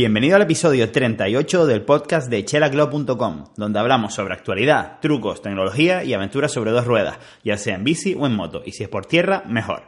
Bienvenido al episodio 38 del podcast de chelaclub.com, donde hablamos sobre actualidad, trucos, tecnología y aventuras sobre dos ruedas, ya sea en bici o en moto, y si es por tierra, mejor.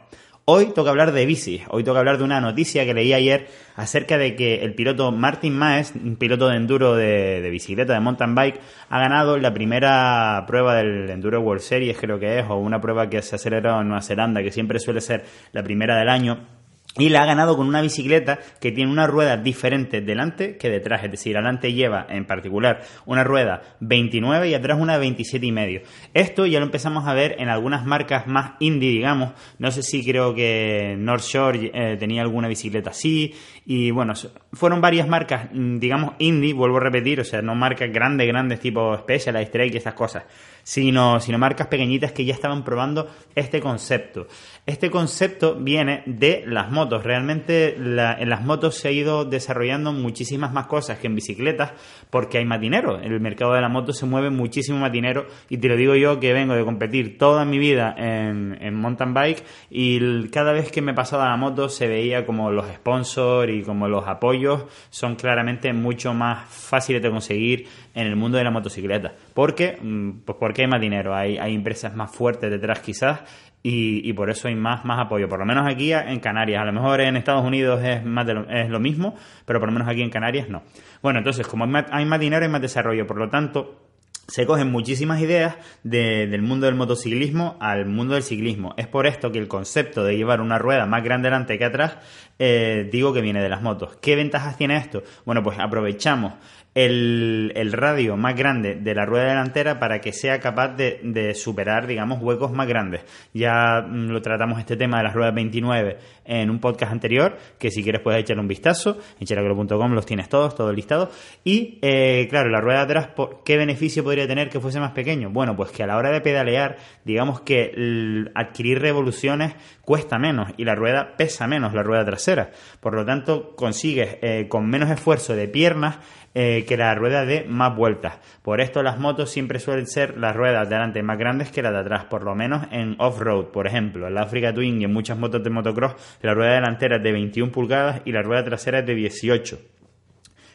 Hoy toca hablar de bici, hoy toca hablar de una noticia que leí ayer acerca de que el piloto Martin Maes, un piloto de enduro de, de, bicicleta, de mountain bike, ha ganado la primera prueba del Enduro World Series, creo que es, o una prueba que se ha celebrado en Nueva Zelanda, que siempre suele ser la primera del año y la ha ganado con una bicicleta que tiene una rueda diferente delante que detrás. Es decir, adelante lleva en particular una rueda 29 y atrás una 27 y medio. Esto ya lo empezamos a ver en algunas marcas más indie, digamos. No sé si creo que North Shore eh, tenía alguna bicicleta así. Y bueno, fueron varias marcas, mm, digamos, indie, vuelvo a repetir, o sea, no marcas grandes, grandes tipo Specialized Trek y esas cosas sino, sino marcas pequeñitas que ya estaban probando este concepto. Este concepto viene de las motos. Realmente en las motos se ha ido desarrollando muchísimas más cosas que en bicicletas porque hay más dinero. En el mercado de la moto se mueve muchísimo más dinero y te lo digo yo que vengo de competir toda mi vida en, en mountain bike y cada vez que me pasaba la moto se veía como los sponsors y como los apoyos son claramente mucho más fáciles de conseguir en el mundo de la motocicleta. Porque, mm, pues porque hay más dinero, hay, hay empresas más fuertes detrás quizás y, y, por eso hay más, más apoyo, por lo menos aquí en Canarias. A lo mejor en Estados Unidos es, más lo, es lo mismo, pero por lo menos aquí en Canarias no. Bueno, entonces, como hay más, hay más dinero, hay más desarrollo, por lo tanto, se cogen muchísimas ideas de, del mundo del motociclismo al mundo del ciclismo. Es por esto que el concepto de llevar una rueda más grande delante que atrás, eh, digo que viene de las motos. ¿Qué ventajas tiene esto? Bueno, pues aprovechamos el, radio más grande de la rueda delantera para que sea capaz de, superar, digamos, huecos más grandes. Ya mm, lo tratamos este tema de las ruedas 29 en un podcast anterior, que si quieres puedes echarle un vistazo, en cheracro.com los tienes todos, todo listado. Y, eh, claro, la rueda de atrás, ¿qué beneficio podría tener que fuese más pequeño? Bueno, pues que a la hora de pedalear, digamos que adquirir revoluciones cuesta menos y la rueda pesa menos, la rueda trasera. Por lo tanto, consigues eh, con menos esfuerzo de piernas eh, que la rueda de más vueltas. Por esto las motos siempre suelen ser las ruedas de adelante más grandes que las de atrás, por lo menos en off-road, por ejemplo. En la Africa Twin y en muchas motos de motocross, la rueda delantera es de 21 pulgadas y la rueda trasera es de 18.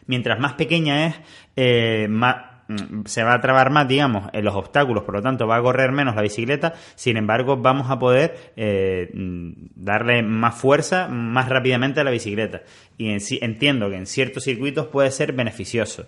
Mientras más pequeña es, eh, más, Mm, se va a trabar más, digamos, en los obstáculos, por lo tanto va a correr menos la bicicleta, sin embargo vamos a poder eh, mm, darle más fuerza más rápidamente a la bicicleta. Y en, entiendo que en ciertos circuitos puede ser beneficioso.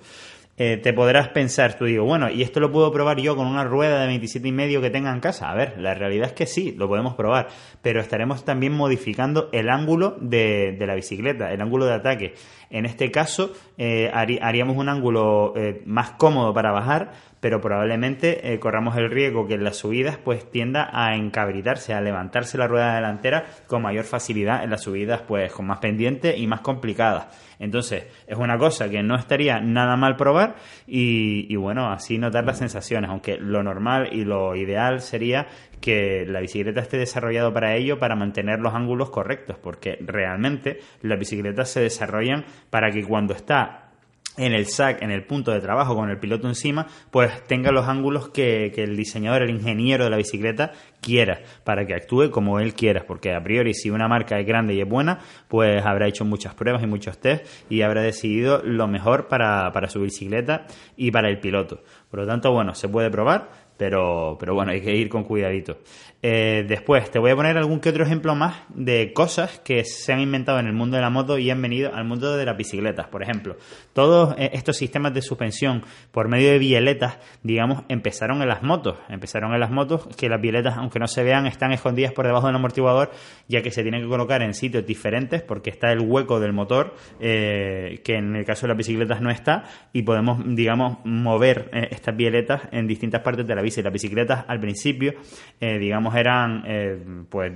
Eh, te podrás pensar, tú digo, bueno, ¿y esto lo puedo probar yo con una rueda de 27 y medio que tenga en casa? A ver, la realidad es que sí, lo podemos probar, pero estaremos también modificando el ángulo de, la bicicleta, el ángulo de ataque. En este caso, eh, haríamos un ángulo eh, más cómodo para bajar, pero probablemente eh, corramos el riesgo que en las subidas pues tienda a encabritarse, a levantarse la rueda delantera con mayor facilidad en las subidas pues con más pendiente y más complicadas. Entonces, es una cosa que no estaría nada mal probar y, y bueno, así notar las sensaciones, aunque lo normal y lo ideal sería que la bicicleta esté desarrollado para ello, para mantener los ángulos correctos, porque realmente las bicicletas se desarrollan para que cuando está en el SAC, en el punto de trabajo con el piloto encima, pues tenga los ángulos que, que, el diseñador, el ingeniero de la bicicleta quiera, para que actúe como él quiera, porque a priori si una marca es grande y es buena, pues habrá hecho muchas pruebas y muchos test y habrá decidido lo mejor para, para su bicicleta y para el piloto. Por lo tanto, bueno, se puede probar, pero, pero bueno, hay que ir con cuidadito. Eh, después, te voy a poner algún que otro ejemplo más de cosas que se han inventado en el mundo de la moto y han venido al mundo de las bicicletas. Por ejemplo, todos eh, estos sistemas de suspensión por medio de bieletas, digamos, empezaron en las motos. Empezaron en las motos que las bieletas, aunque no se vean, están escondidas por debajo del amortiguador, ya que se tienen que colocar en sitios diferentes porque está el hueco del motor, eh, que en el caso de las bicicletas no está, y podemos, digamos, mover estas bieletas en distintas partes de la Las bicicletas al principio, digamos, eran eh, pues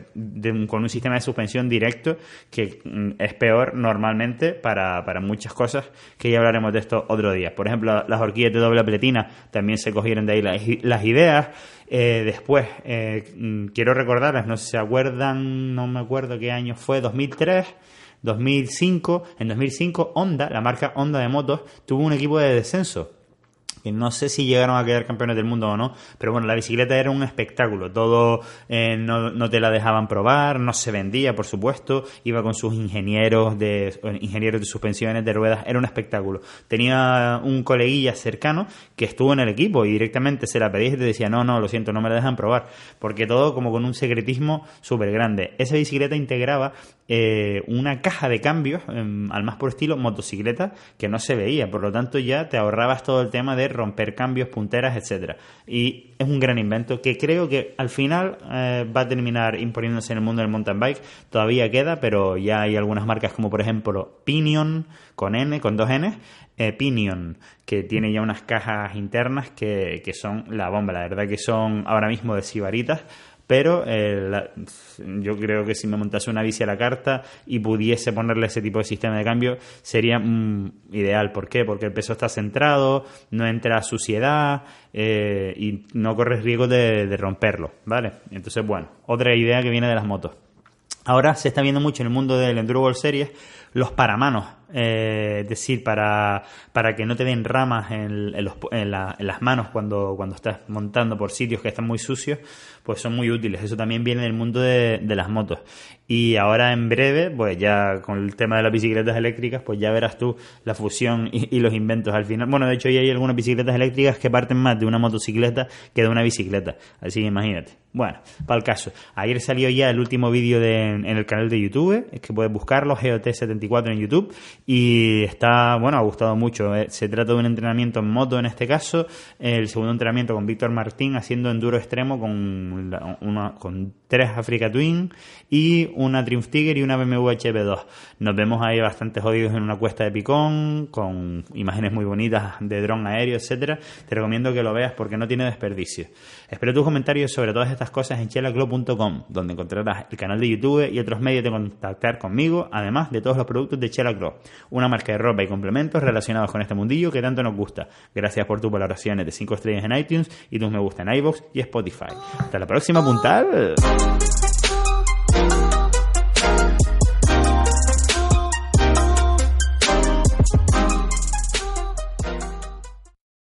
con un sistema de suspensión directo que mm, es peor normalmente para, muchas cosas que ya hablaremos de esto otro día. Por ejemplo, las horquillas de doble pletina también se cogieron de ahí las, ideas. Eh, después, eh, mm, quiero recordarles, no sé si se acuerdan, no me acuerdo qué año fue, 2003. 2005, en 2005 Honda, la marca Honda de motos, tuvo un equipo de descenso que no sé si llegaron a quedar campeones del mundo o no, pero bueno, la bicicleta era un espectáculo, todo eh, no, te la dejaban probar, no se vendía, por supuesto, iba con sus ingenieros de ingenieros de suspensiones, de ruedas, era un espectáculo. Tenía un coleguilla cercano que estuvo en el equipo y directamente se la pedía y te decía, no, no, lo siento, no me la dejan probar, porque todo como con un secretismo súper grande. Esa bicicleta integraba eh, una caja de cambios, em, al más por estilo motocicleta, que no se veía, por lo tanto ya te ahorrabas todo el tema de romper cambios, punteras, etcétera. Y es un gran invento que creo que al final eh, va a terminar imponiéndose en el mundo del mountain bike. Todavía queda, pero ya hay algunas marcas como por ejemplo Pinion con N, con dos N, eh, Pinion, que tiene ya unas cajas internas que, que son la bomba. La verdad que son ahora mismo de sibaritas pero eh, yo creo que si me montase una bici a la carta y pudiese ponerle ese tipo de sistema de cambio sería mm, ideal. ¿Por qué? Porque el peso está centrado, no entra suciedad eh, y no corres riesgo de, romperlo, ¿vale? Entonces, bueno, otra idea que viene de las motos. Ahora se está viendo mucho en el mundo del Enduro World Series los paramanos eh, decir, para, para que no te den ramas en, en, las manos cuando, cuando estás montando por sitios que están muy sucios, pues son muy útiles. Eso también viene del mundo de, las motos. Y ahora en breve, pues ya con el tema de las bicicletas eléctricas, pues ya verás tú la fusión y, los inventos al final. Bueno, de hecho ya hay algunas bicicletas eléctricas que parten más de una motocicleta que de una bicicleta. Así que imagínate. Bueno, para el caso. Ayer salió ya el último vídeo en el canal de YouTube, es que puedes buscarlo, GOT74 en YouTube, y está, bueno, ha gustado mucho. Eh. Se trata de un entrenamiento en moto en este caso, el segundo entrenamiento con Víctor Martín haciendo enduro extremo con, una, con tres Africa Twin y una Triumph Tiger y una BMW HB2. Nos vemos ahí bastante jodidos en una cuesta de picón, con imágenes muy bonitas de dron aéreo, etcétera. Te recomiendo que lo veas porque no tiene desperdicio. Espero tus comentarios sobre todas estas cosas en chelaclo.com, donde encontrarás el canal de YouTube y otros medios de contactar conmigo, además de todos los productos de Chelaclo una marca de ropa y complementos relacionados con este mundillo que tanto nos gusta. Gracias por tus valoraciones de 5 estrellas en iTunes y tus me gusta en iBox y Spotify. Hasta la próxima, puntal. Thank you.